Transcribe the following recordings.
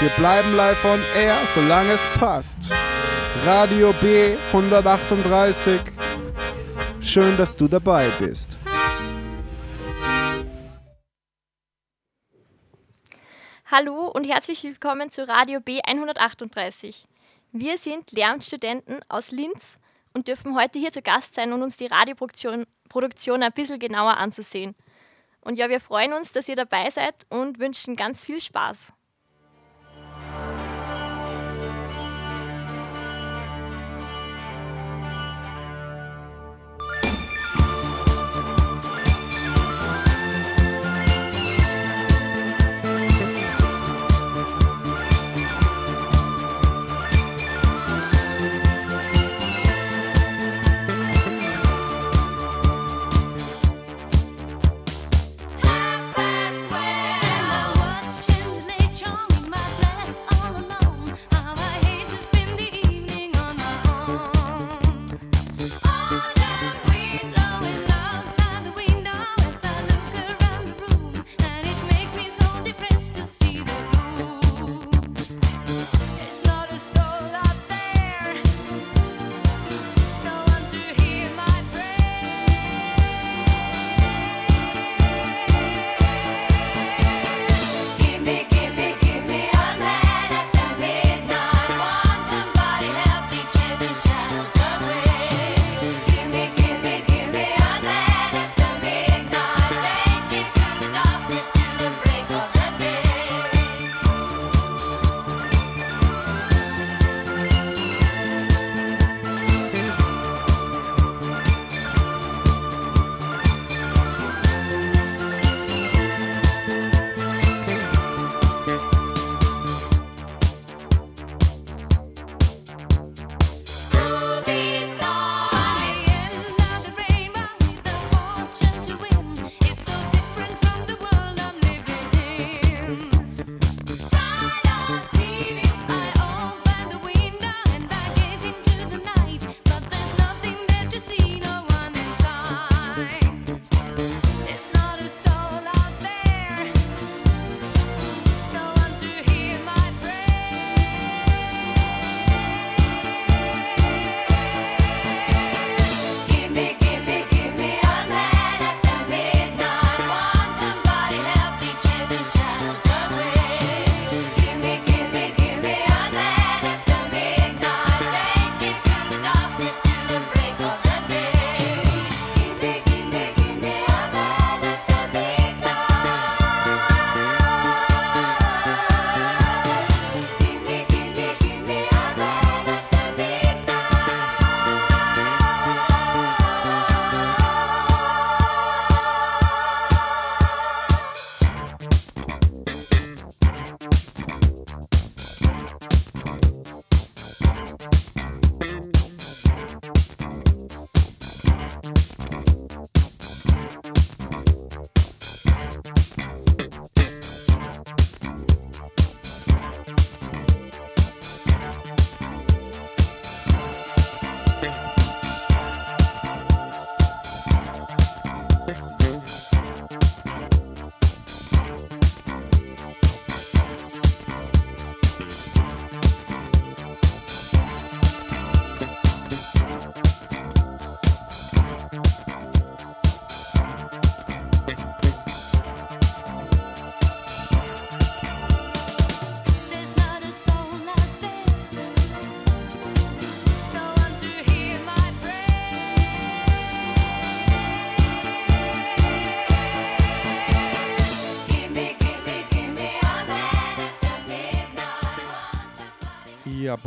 Wir bleiben live on air, solange es passt. Radio B 138. Schön, dass du dabei bist. Hallo und herzlich willkommen zu Radio B 138. Wir sind Lehramtsstudenten aus Linz und dürfen heute hier zu Gast sein und uns die Radioproduktion Produktion ein bisschen genauer anzusehen. Und ja, wir freuen uns, dass ihr dabei seid und wünschen ganz viel Spaß.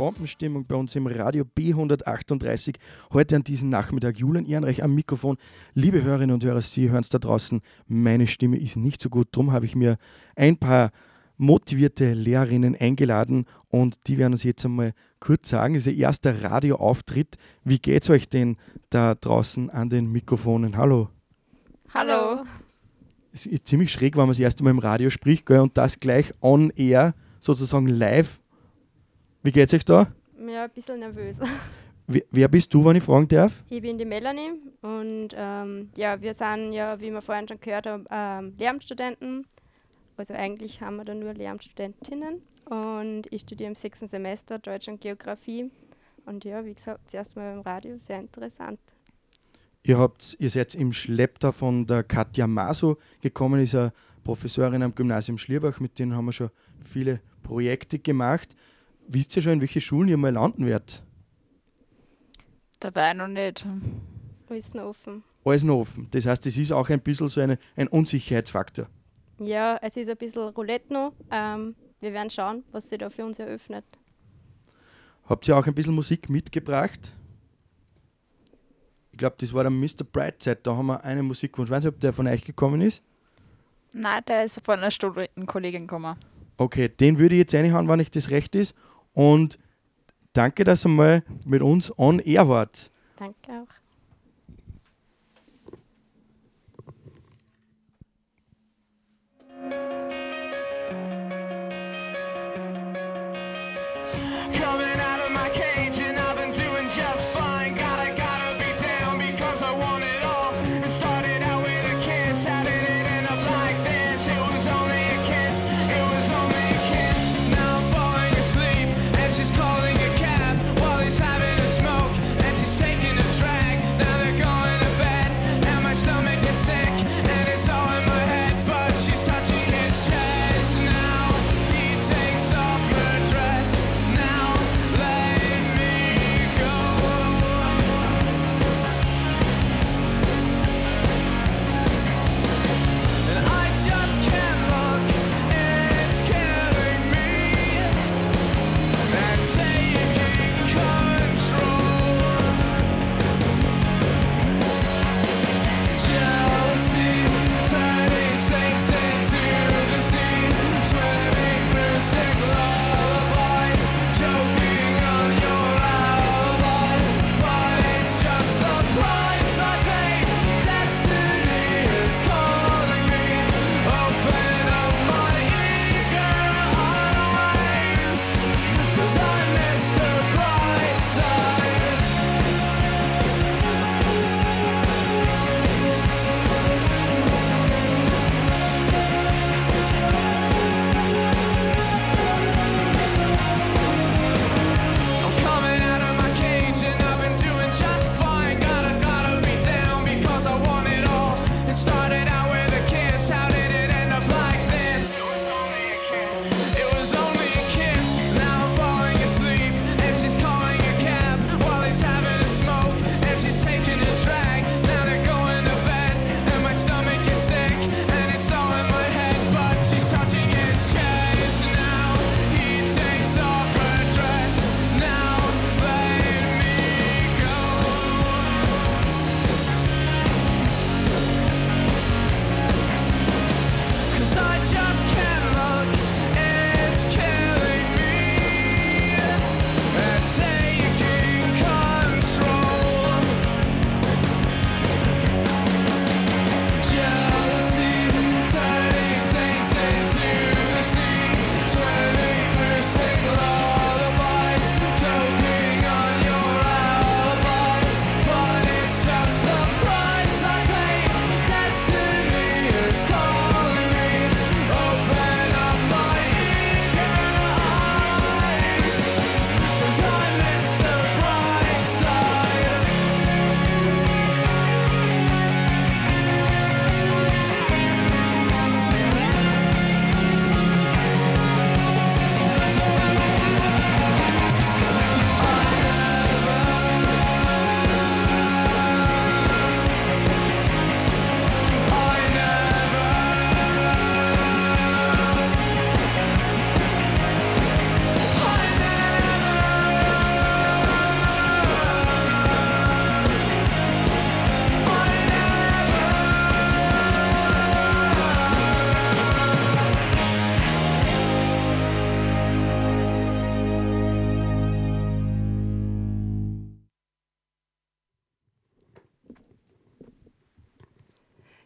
Bombenstimmung bei uns im Radio B138. Heute an diesem Nachmittag Julian Ehrenreich am Mikrofon. Liebe Hörerinnen und Hörer, Sie hören es da draußen. Meine Stimme ist nicht so gut. Darum habe ich mir ein paar motivierte Lehrerinnen eingeladen und die werden uns jetzt einmal kurz sagen. Das ist ihr erster Radioauftritt. Wie geht es euch denn da draußen an den Mikrofonen? Hallo. Hallo. Es ist ziemlich schräg, wenn man das erste Mal im Radio spricht gell, und das gleich on air, sozusagen live wie geht's euch da? Ja, ein bisschen nervös. Wer, wer bist du, wenn ich fragen darf? Ich bin die Melanie und ähm, ja, wir sind ja, wie wir vorhin schon gehört haben, ähm, Lehramtsstudenten. Also eigentlich haben wir da nur Lehramtsstudentinnen, und ich studiere im sechsten Semester Deutsch und Geografie. Und ja, wie gesagt, zuerst mal beim Radio, sehr interessant. Ihr, habt, ihr seid im Schlepptau von der Katja Maso gekommen, ist eine Professorin am Gymnasium Schlierbach, mit denen haben wir schon viele Projekte gemacht. Wisst ihr schon, in welche Schulen ihr mal landen werdet? Dabei noch nicht. Alles noch offen. Alles noch offen. Das heißt, es ist auch ein bisschen so eine, ein Unsicherheitsfaktor. Ja, es ist ein bisschen Roulette noch. Ähm, wir werden schauen, was sich da für uns eröffnet. Habt ihr auch ein bisschen Musik mitgebracht? Ich glaube, das war der Mr. Brightside. Da haben wir einen Musikwunsch. Weiß nicht, ob der von euch gekommen ist. Nein, der ist von einer Studentenkollegin gekommen. Okay, den würde ich jetzt reinhauen, wenn ich das recht ist. Und danke, dass ihr mal mit uns on air wart. Danke auch.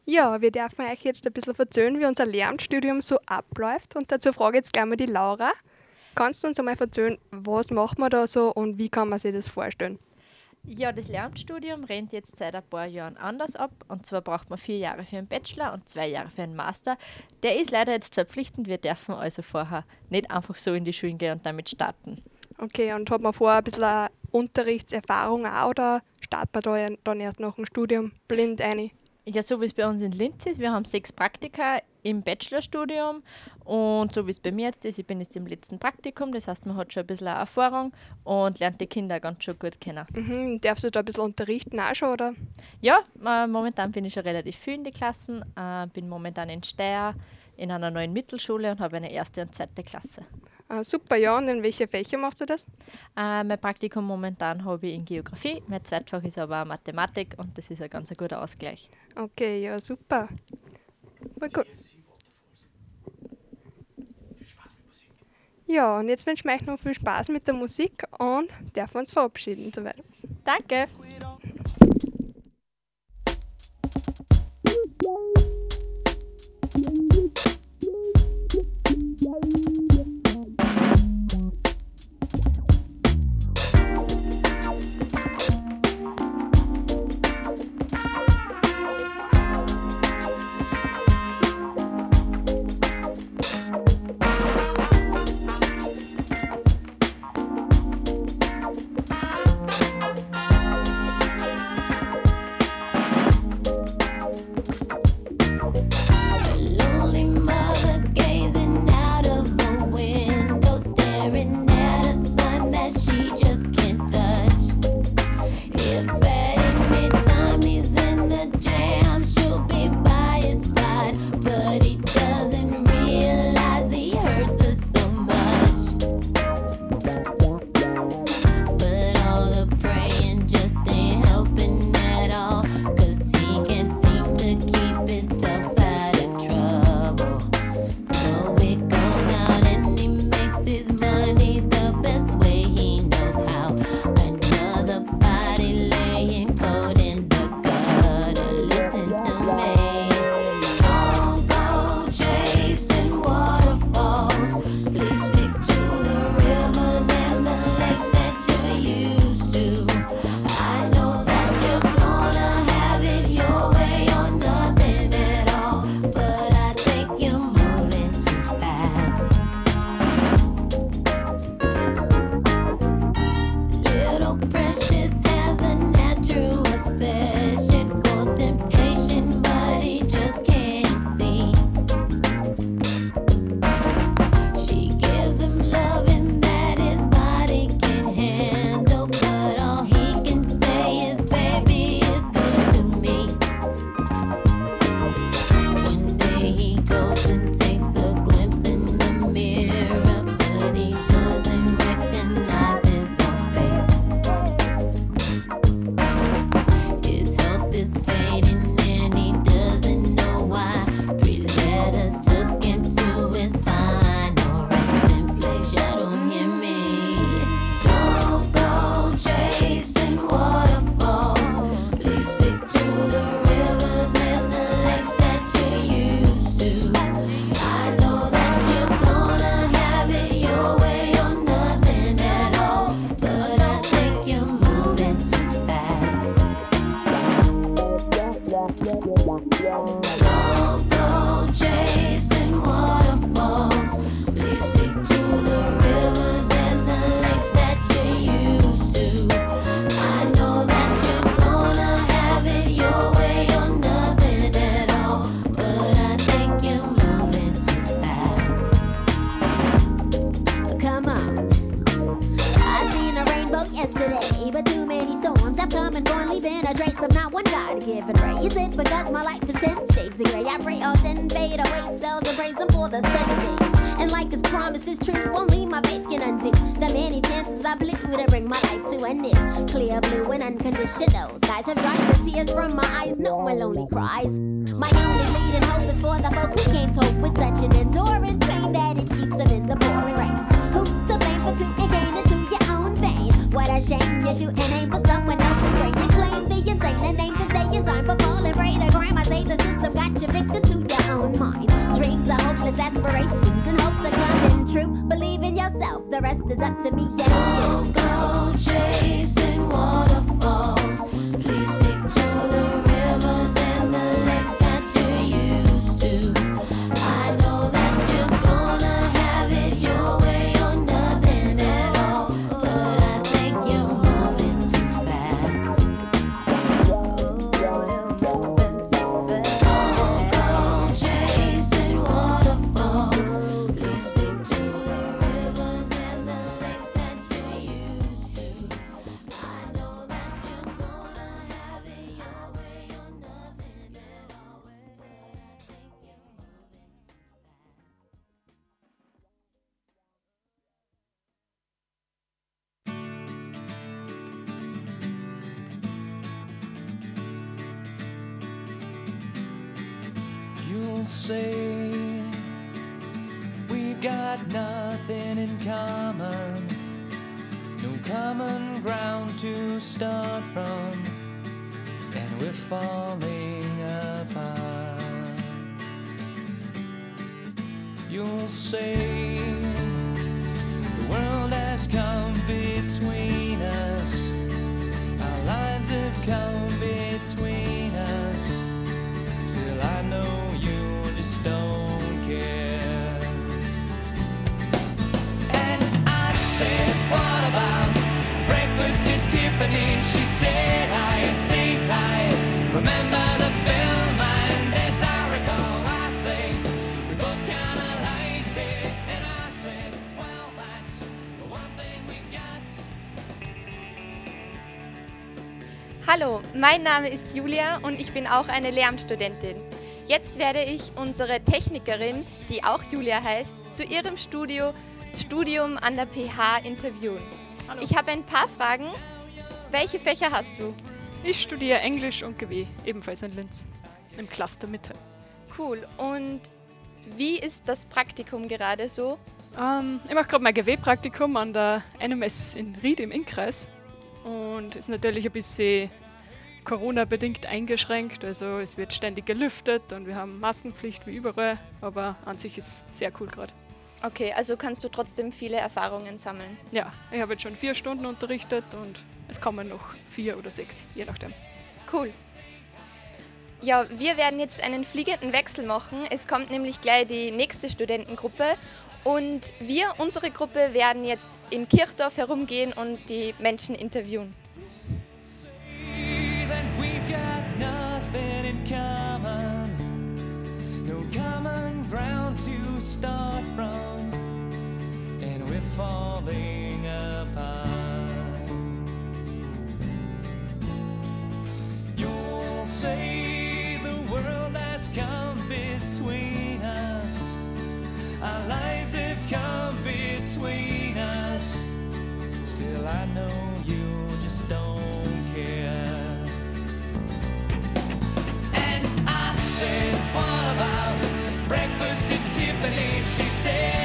Ja, wir dürfen euch jetzt ein bisschen erzählen, wie unser Lehramtsstudium so abläuft. Und dazu frage ich jetzt gleich mal die Laura. Kannst du uns einmal erzählen, was macht man da so und wie kann man sich das vorstellen? Ja, das Lehramtsstudium rennt jetzt seit ein paar Jahren anders ab. Und zwar braucht man vier Jahre für einen Bachelor und zwei Jahre für einen Master. Der ist leider jetzt verpflichtend. Wir dürfen also vorher nicht einfach so in die Schulen gehen und damit starten. Okay, und hat man vorher ein bisschen Unterrichtserfahrung auch oder startet man da dann erst nach dem Studium blind ein? Ja, so wie es bei uns in Linz ist, wir haben sechs Praktika im Bachelorstudium und so wie es bei mir jetzt ist, ich bin jetzt im letzten Praktikum, das heißt, man hat schon ein bisschen Erfahrung und lernt die Kinder ganz schon gut kennen. Mhm, darfst du da ein bisschen unterrichten auch schon, oder? Ja, äh, momentan bin ich schon relativ viel in die Klassen, äh, bin momentan in Steyr in einer neuen Mittelschule und habe eine erste und zweite Klasse. Ah, super, ja, und in welche Fächer machst du das? Äh, mein Praktikum momentan habe ich in Geografie, mein Zweitfach ist aber Mathematik und das ist ein ganz guter Ausgleich. Okay, ja, super. Voll gut. Ja, und jetzt wünschen wir euch noch viel Spaß mit der Musik und dürfen uns verabschieden. Soweit. Danke! One God-given ray. Is it because my life is ten shades of gray? I pray all ten fade away, seldom praise Him for the seven days. And like His promise is true, only my faith can undo the many chances I blew to bring my life to an end. Clear blue and unconditional skies have dried the tears from my eyes. No more lonely cries. My only leading hope is for the folk who can't cope with such an enduring pain that it keeps them in the pouring rain. Who's to blame for two and gain into your own vein? What a shame you shoot an aim for someone else's brain. You claim the insane and aim to stay in time for falling prey to crime. I say the system got you victim to your own mind. Dreams are hopeless aspirations and hopes are coming true. Believe in yourself, the rest is up to me. Say. We've got nothing in common, no common ground to start from, and we're falling apart. You'll say the world has come between us, our lives have come between said, What about breakfast at Tiffany? She said, I think I remember the film, and as I recall, I think we both kind of liked it. And I said, Well, that's the one thing we got. Hallo, mein Name ist Julia und ich bin auch eine Lehramtsstudentin. Jetzt werde ich unsere Technikerin, die auch Julia heißt, zu ihrem Studio, Studium an der PH interviewen. Ich habe ein paar Fragen. Welche Fächer hast du? Ich studiere Englisch und GW, ebenfalls in Linz, im Cluster Mitte. Cool. Und wie ist das Praktikum gerade so? Ähm, ich mache gerade mein GW-Praktikum an der NMS in Ried im Innkreis und ist natürlich ein bisschen Corona-bedingt eingeschränkt. Also es wird ständig gelüftet und wir haben Maskenpflicht wie überall, aber an sich ist sehr cool gerade. Okay, also kannst du trotzdem viele Erfahrungen sammeln. Ja, ich habe jetzt schon vier Stunden unterrichtet und es kommen noch vier oder sechs, je nachdem. Cool. Ja, wir werden jetzt einen fliegenden Wechsel machen. Es kommt nämlich gleich die nächste Studentengruppe und wir, unsere Gruppe, werden jetzt in Kirchdorf herumgehen und die Menschen interviewen. that we've got nothing in common, no common ground to start falling apart. You'll say the world has come between us, our lives have come between us. Still, I know you just don't care. And I said, What about breakfast at Tiffany? She said,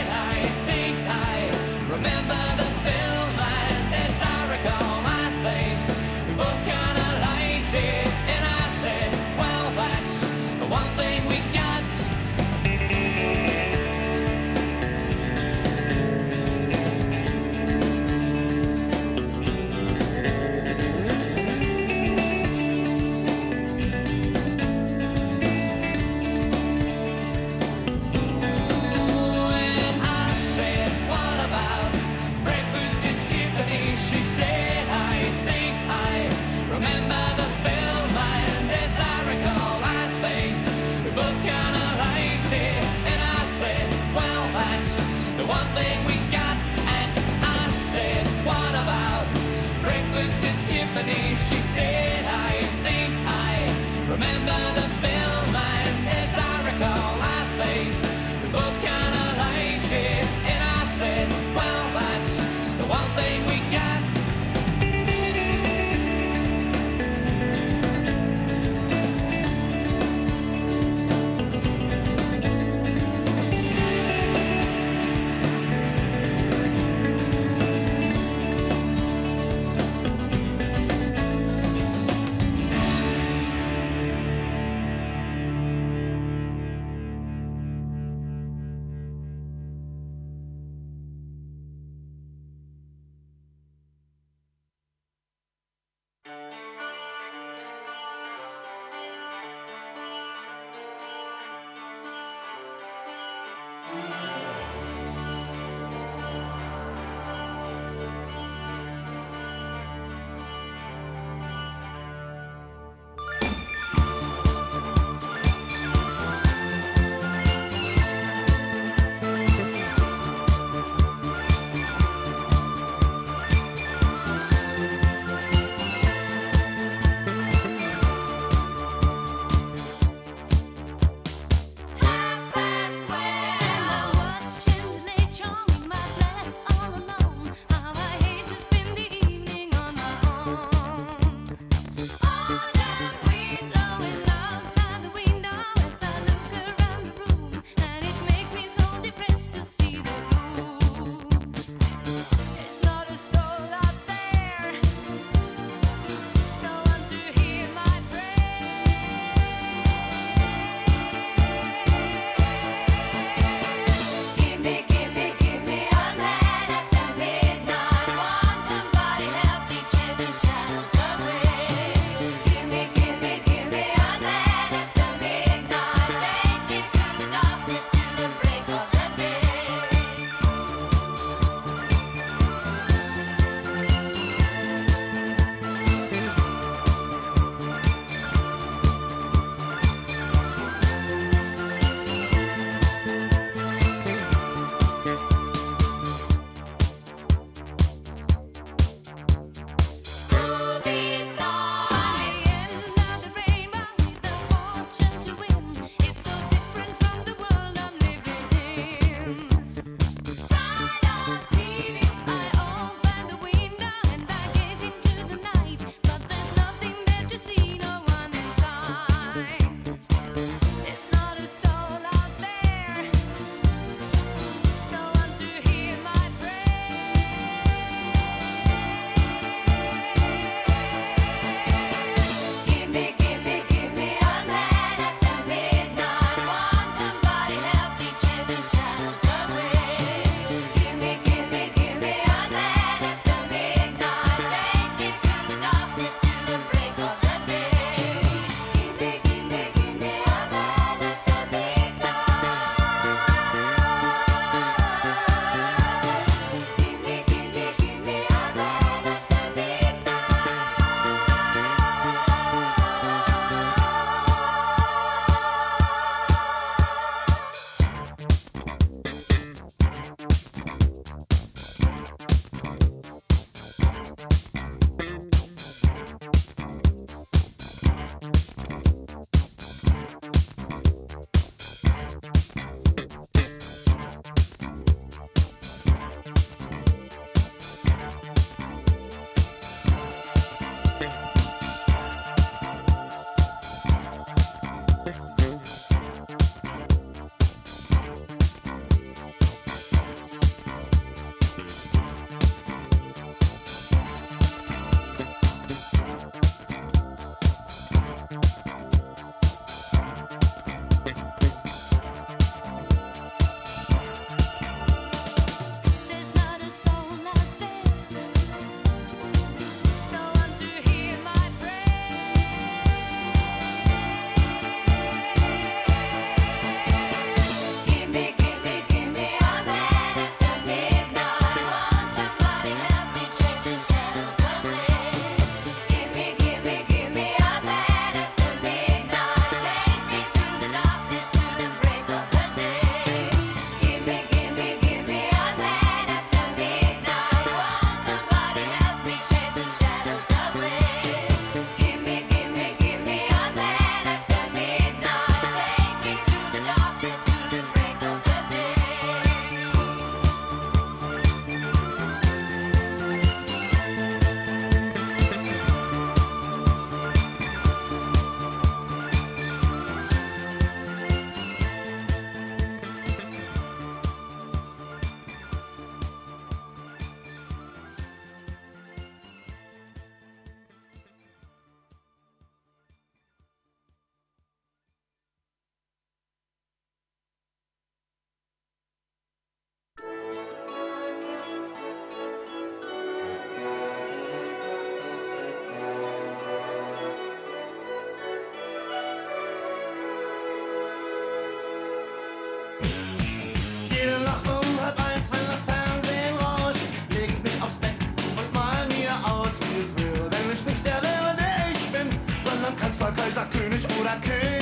sag König oder Königin.